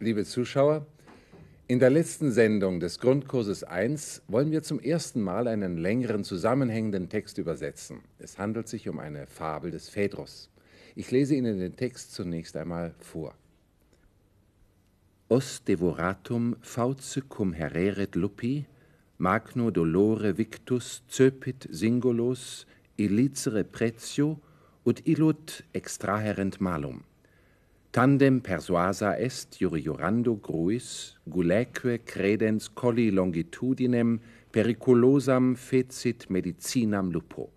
Liebe Zuschauer, in der letzten Sendung des Grundkurses 1 wollen wir zum ersten Mal einen längeren zusammenhängenden Text übersetzen. Es handelt sich um eine Fabel des Phaedrus. Ich lese Ihnen den Text zunächst einmal vor. Os devoratum fauce cum hereret lupi, magno dolore victus cepit singulos, illicere pretio, ut illud extraherent malum. Tandem persuasa est juriorando gruis, guleque credens colli longitudinem periculosam fecit medicinam lupo.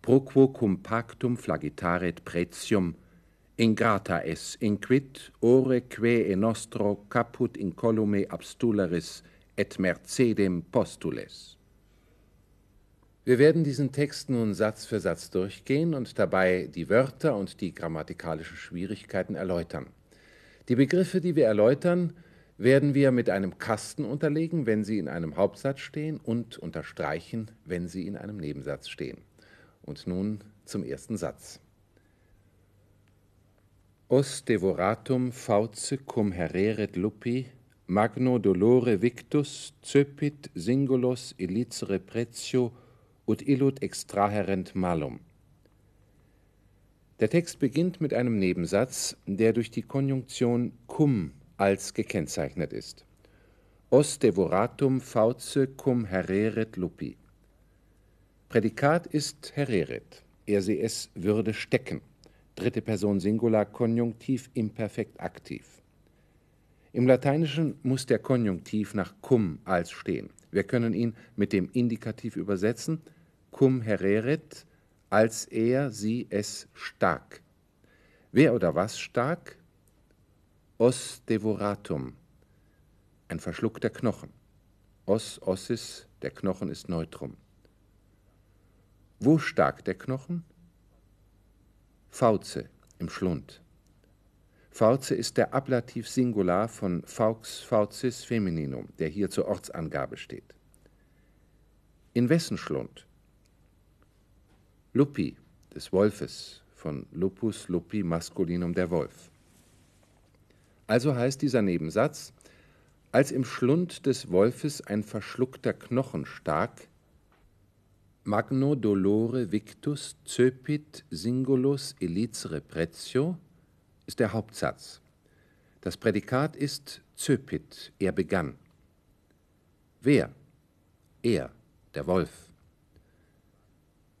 Proquo cum pactum flagitaret pretium, ingrata es inquit, ore que e nostro caput incolume abstularis et mercedem postules. Wir werden diesen Text nun Satz für Satz durchgehen und dabei die Wörter und die grammatikalischen Schwierigkeiten erläutern. Die Begriffe, die wir erläutern, werden wir mit einem Kasten unterlegen, wenn sie in einem Hauptsatz stehen und unterstreichen, wenn sie in einem Nebensatz stehen. Und nun zum ersten Satz. Os devoratum fauce cum hereret lupi, magno dolore victus, cepit singulos illicere pretio ut illud extraherent malum. Der Text beginnt mit einem Nebensatz, der durch die Konjunktion cum als gekennzeichnet ist. Os devoratum fauce cum hereret lupi. Prädikat ist hereret, er sie es würde stecken. Dritte Person Singular Konjunktiv imperfekt aktiv. Im Lateinischen muss der Konjunktiv nach cum als stehen. Wir können ihn mit dem Indikativ übersetzen, cum hereret, als er sie es stark. Wer oder was stark? Os devoratum, ein verschluckter Knochen. Os ossis, der Knochen ist Neutrum. Wo stark der Knochen? Fauze, im Schlund. Fauze ist der Ablativ Singular von Faux faucis femininum, der hier zur Ortsangabe steht. In wessen Schlund? Lupi, des Wolfes, von Lupus lupi masculinum der Wolf. Also heißt dieser Nebensatz, als im Schlund des Wolfes ein verschluckter Knochen stak, magno dolore victus cepit singulus elicere pretio, ist der Hauptsatz. Das Prädikat ist cepit, er begann. Wer? Er, der Wolf.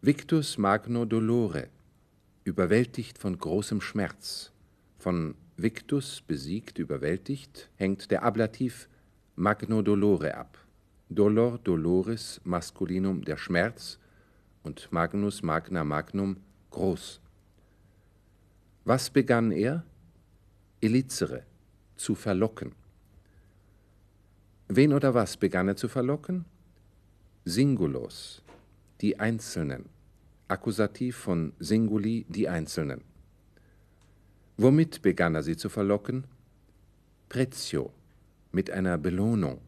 Victus magno dolore, überwältigt von großem Schmerz. Von victus, besiegt, überwältigt, hängt der Ablativ magno dolore ab. Dolor, doloris, maskulinum, der Schmerz und magnus, magna, magnum, groß. Was begann er? Elizere, zu verlocken. Wen oder was begann er zu verlocken? Singulos, die Einzelnen. Akkusativ von Singuli die Einzelnen. Womit begann er sie zu verlocken? Prezio, mit einer Belohnung.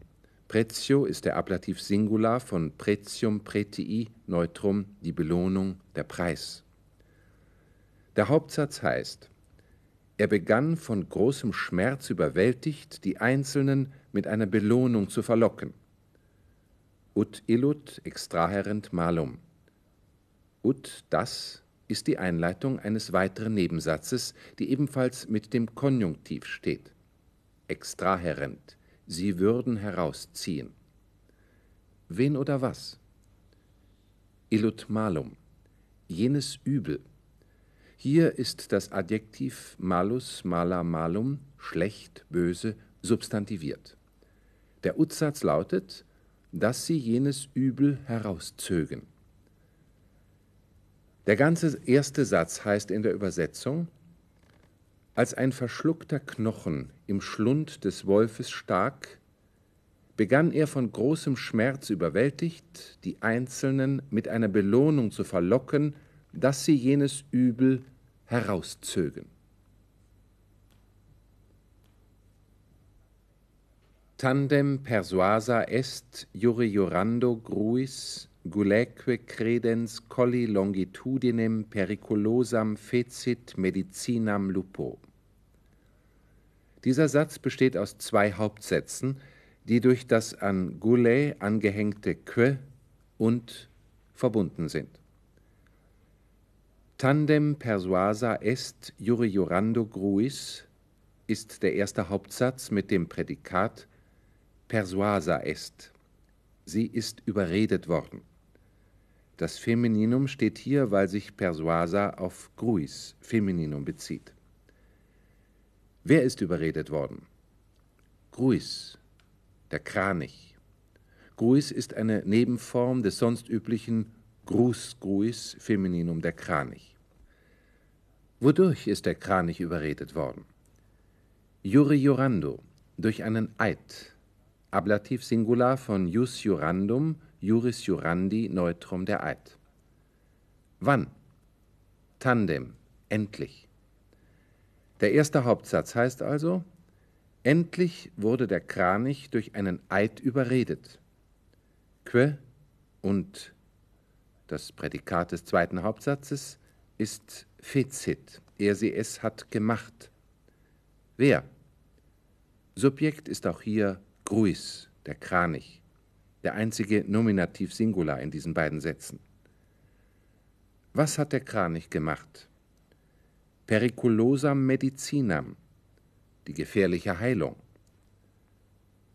Prezio ist der Ablativ Singular von Pretium pretii, Neutrum, die Belohnung, der Preis. Der Hauptsatz heißt, er begann von großem Schmerz überwältigt, die Einzelnen mit einer Belohnung zu verlocken. Ut illud extraherent malum. Ut das ist die Einleitung eines weiteren Nebensatzes, die ebenfalls mit dem Konjunktiv steht. Extraherent. Sie würden herausziehen. Wen oder was? Illut malum. Jenes Übel. Hier ist das Adjektiv malus, mala, malum, schlecht, böse, substantiviert. Der Utsatz lautet, dass sie jenes Übel herauszögen. Der ganze erste Satz heißt in der Übersetzung, als ein verschluckter Knochen im Schlund des Wolfes stak, begann er von großem Schmerz überwältigt, die Einzelnen mit einer Belohnung zu verlocken, dass sie jenes Übel herauszögen. Tandem persuasa est juriorando gruis guleque credens colli longitudinem periculosam fecit medicinam lupo. Dieser Satz besteht aus zwei Hauptsätzen, die durch das an Goulet angehängte que und verbunden sind. Tandem persuasa est jure jurando gruis ist der erste Hauptsatz mit dem Prädikat persuasa est. Sie ist überredet worden. Das Femininum steht hier, weil sich persuasa auf gruis, Femininum, bezieht. Wer ist überredet worden? Gruis, der Kranich. Gruis ist eine Nebenform des sonst üblichen Grus Gruis, Femininum der Kranich. Wodurch ist der Kranich überredet worden? Jure jurando, durch einen Eid, Ablativ Singular von jus jurandum, juris jurandi, Neutrum der Eid. Wann? Tandem, endlich. Der erste Hauptsatz heißt also, endlich wurde der Kranich durch einen Eid überredet. Que und das Prädikat des zweiten Hauptsatzes ist fezit, er sie es hat gemacht. Wer? Subjekt ist auch hier Gruis, der Kranich, der einzige Nominativ Singular in diesen beiden Sätzen. Was hat der Kranich gemacht? Periculosam medicinam, die gefährliche Heilung.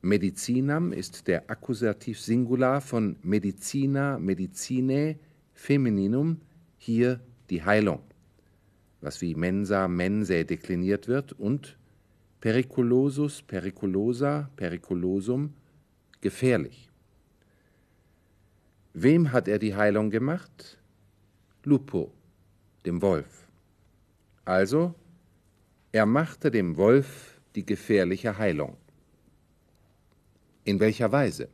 Medicinam ist der Akkusativ Singular von medicina, medicinae, Femininum, hier die Heilung, was wie mensa, mensae dekliniert wird und periculosus, periculosa, periculosum, gefährlich. Wem hat er die Heilung gemacht? Lupo, dem Wolf. Also, er machte dem Wolf die gefährliche Heilung. In welcher Weise?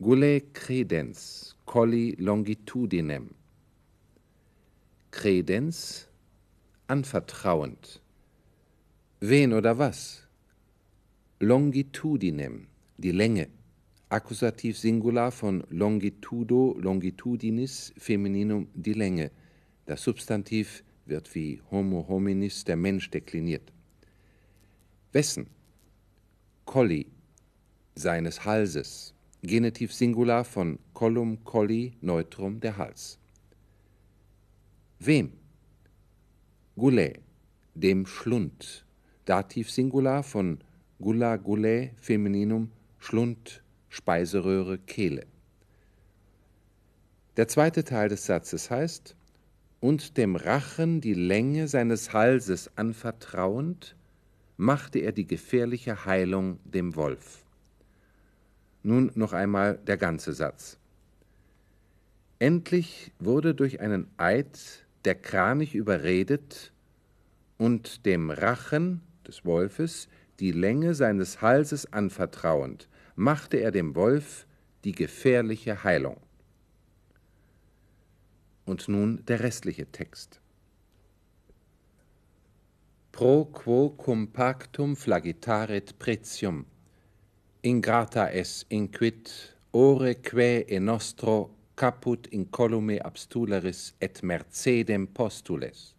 Gule credens, colli longitudinem. Credens, anvertrauend. Wen oder was? Longitudinem, die Länge. Akkusativ Singular von longitudo, longitudinis, Femininum, die Länge. Das Substantiv wird wie Homo hominis, der Mensch, dekliniert. Wessen? Colli, seines Halses, Genitiv Singular von collum colli neutrum der Hals. Wem? Goulet, dem Schlund, Dativ Singular von gulla gulä Femininum Schlund, Speiseröhre, Kehle. Der zweite Teil des Satzes heißt, und dem Rachen die Länge seines Halses anvertrauend, machte er die gefährliche Heilung dem Wolf. Nun noch einmal der ganze Satz. Endlich wurde durch einen Eid der Kranich überredet und dem Rachen des Wolfes die Länge seines Halses anvertrauend, machte er dem Wolf die gefährliche Heilung. Und nun der restliche Text. Pro quo cum pactum flagitaret pretium ingrata es inquit ore que e nostro caput incolume abstuleris et mercedem postules.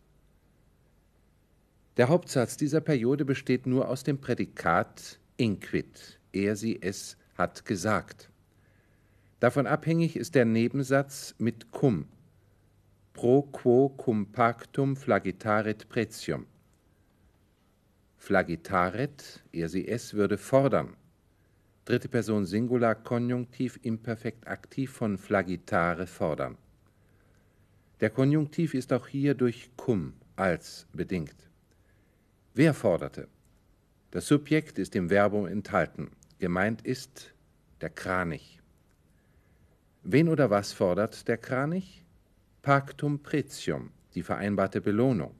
Der Hauptsatz dieser Periode besteht nur aus dem Prädikat inquit, er sie es hat gesagt. Davon abhängig ist der Nebensatz mit cum, pro quo cum pactum flagitaret pretium. Flagitaret, er sie es würde fordern, dritte Person Singular Konjunktiv Imperfekt aktiv von flagitare fordern. Der Konjunktiv ist auch hier durch cum als bedingt. Wer forderte? Das Subjekt ist im Verbum enthalten. Gemeint ist der Kranich. Wen oder was fordert der Kranich? Pactum pretium, die vereinbarte Belohnung.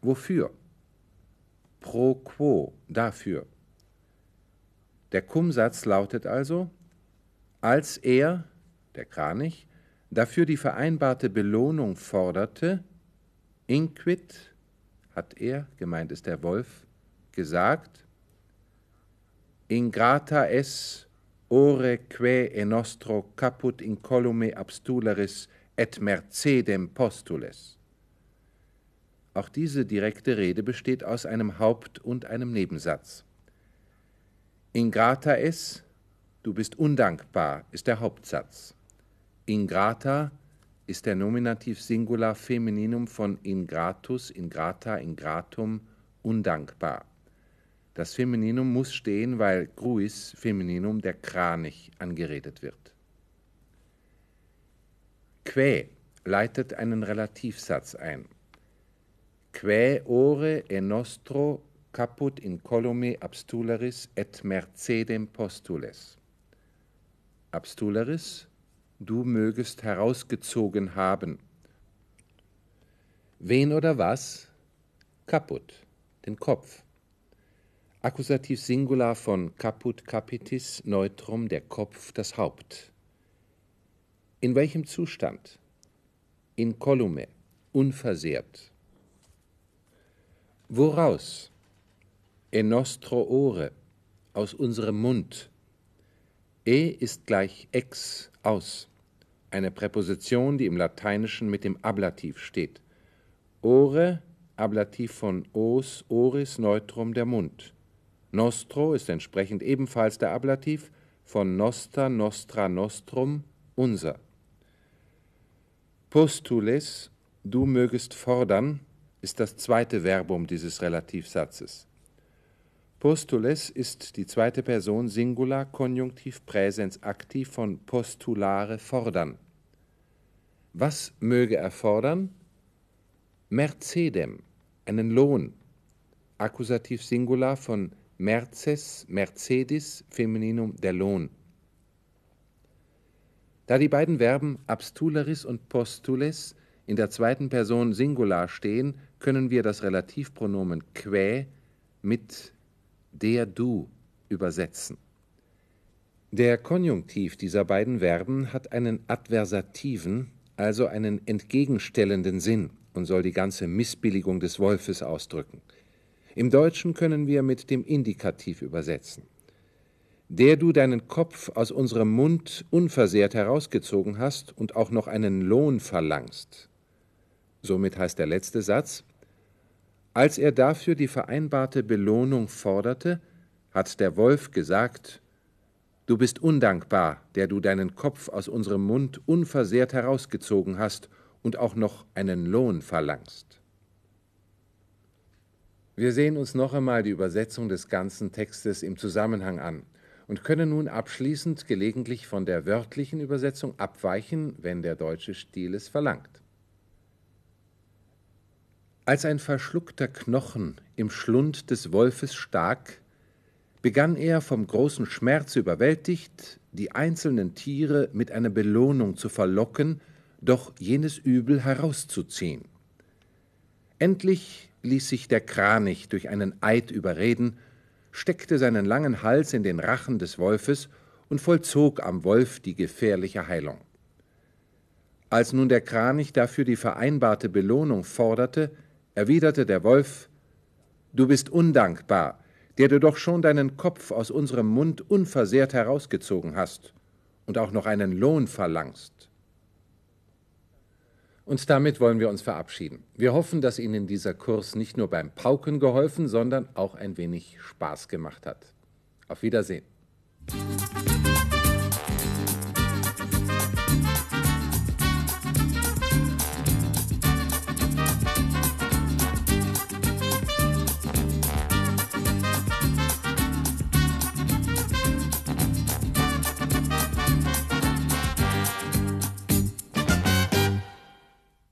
Wofür? Pro quo, dafür. Der Kummsatz lautet also, als er, der Kranich, dafür die vereinbarte Belohnung forderte, inquit, hat er, gemeint ist der Wolf, gesagt, ingrata es ore que e nostro caput incolume abstuleris et mercedem postules. Auch diese direkte Rede besteht aus einem Haupt- und einem Nebensatz. Ingrata es, du bist undankbar, ist der Hauptsatz. Ingrata ist der Nominativ Singular Femininum von ingratus, ingrata, ingratum, undankbar. Das Femininum muss stehen, weil Gruis Femininum der Kranich angeredet wird. Quae leitet einen Relativsatz ein. Quae ore e nostro caput incolume abstuleris et mercedem postules. Abstuleris, du mögest herausgezogen haben. Wen oder was? Caput, den Kopf. Akkusativ Singular von caput capitis, Neutrum der Kopf, das Haupt. In welchem Zustand? Incolume, unversehrt. Woraus? E nostro ore, aus unserem Mund. E ist gleich ex, aus. Eine Präposition, die im Lateinischen mit dem Ablativ steht. Ore, Ablativ von os, oris, Neutrum der Mund. Nostro ist entsprechend ebenfalls der Ablativ von noster, nostra, nostrum, unser. Postules, du mögest fordern, ist das zweite Verbum dieses Relativsatzes. Postules ist die zweite Person Singular Konjunktiv Präsens aktiv von postulare fordern. Was möge er fordern? Mercedem, einen Lohn. Akkusativ Singular von Merces, Mercedis, Femininum der Lohn. Da die beiden Verben abstuleris und postules in der zweiten Person Singular stehen, können wir das Relativpronomen quae mit der du übersetzen. Der Konjunktiv dieser beiden Verben hat einen adversativen, also einen entgegenstellenden Sinn und soll die ganze Missbilligung des Wolfes ausdrücken. Im Deutschen können wir mit dem Indikativ übersetzen. Der du deinen Kopf aus unserem Mund unversehrt herausgezogen hast und auch noch einen Lohn verlangst. Somit heißt der letzte Satz, als er dafür die vereinbarte Belohnung forderte, hat der Wolf gesagt, Du bist undankbar, der du deinen Kopf aus unserem Mund unversehrt herausgezogen hast und auch noch einen Lohn verlangst. Wir sehen uns noch einmal die Übersetzung des ganzen Textes im Zusammenhang an und können nun abschließend gelegentlich von der wörtlichen Übersetzung abweichen, wenn der deutsche Stil es verlangt. Als ein verschluckter Knochen im Schlund des Wolfes stak, begann er vom großen Schmerz überwältigt, die einzelnen Tiere mit einer Belohnung zu verlocken, doch jenes Übel herauszuziehen. Endlich ließ sich der Kranich durch einen Eid überreden, steckte seinen langen Hals in den Rachen des Wolfes und vollzog am Wolf die gefährliche Heilung. Als nun der Kranich dafür die vereinbarte Belohnung forderte, erwiderte der Wolf Du bist undankbar, der du doch schon deinen Kopf aus unserem Mund unversehrt herausgezogen hast und auch noch einen Lohn verlangst. Und damit wollen wir uns verabschieden. Wir hoffen, dass Ihnen dieser Kurs nicht nur beim Pauken geholfen, sondern auch ein wenig Spaß gemacht hat. Auf Wiedersehen.